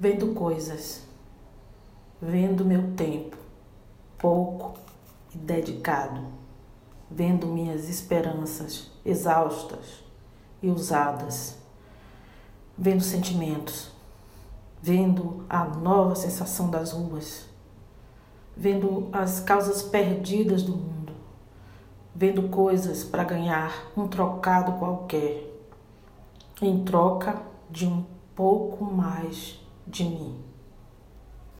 vendo coisas, vendo meu tempo, pouco e dedicado, vendo minhas esperanças exaustas e usadas, vendo sentimentos, vendo a nova sensação das ruas, vendo as causas perdidas do mundo, vendo coisas para ganhar um trocado qualquer, em troca de um pouco mais 对。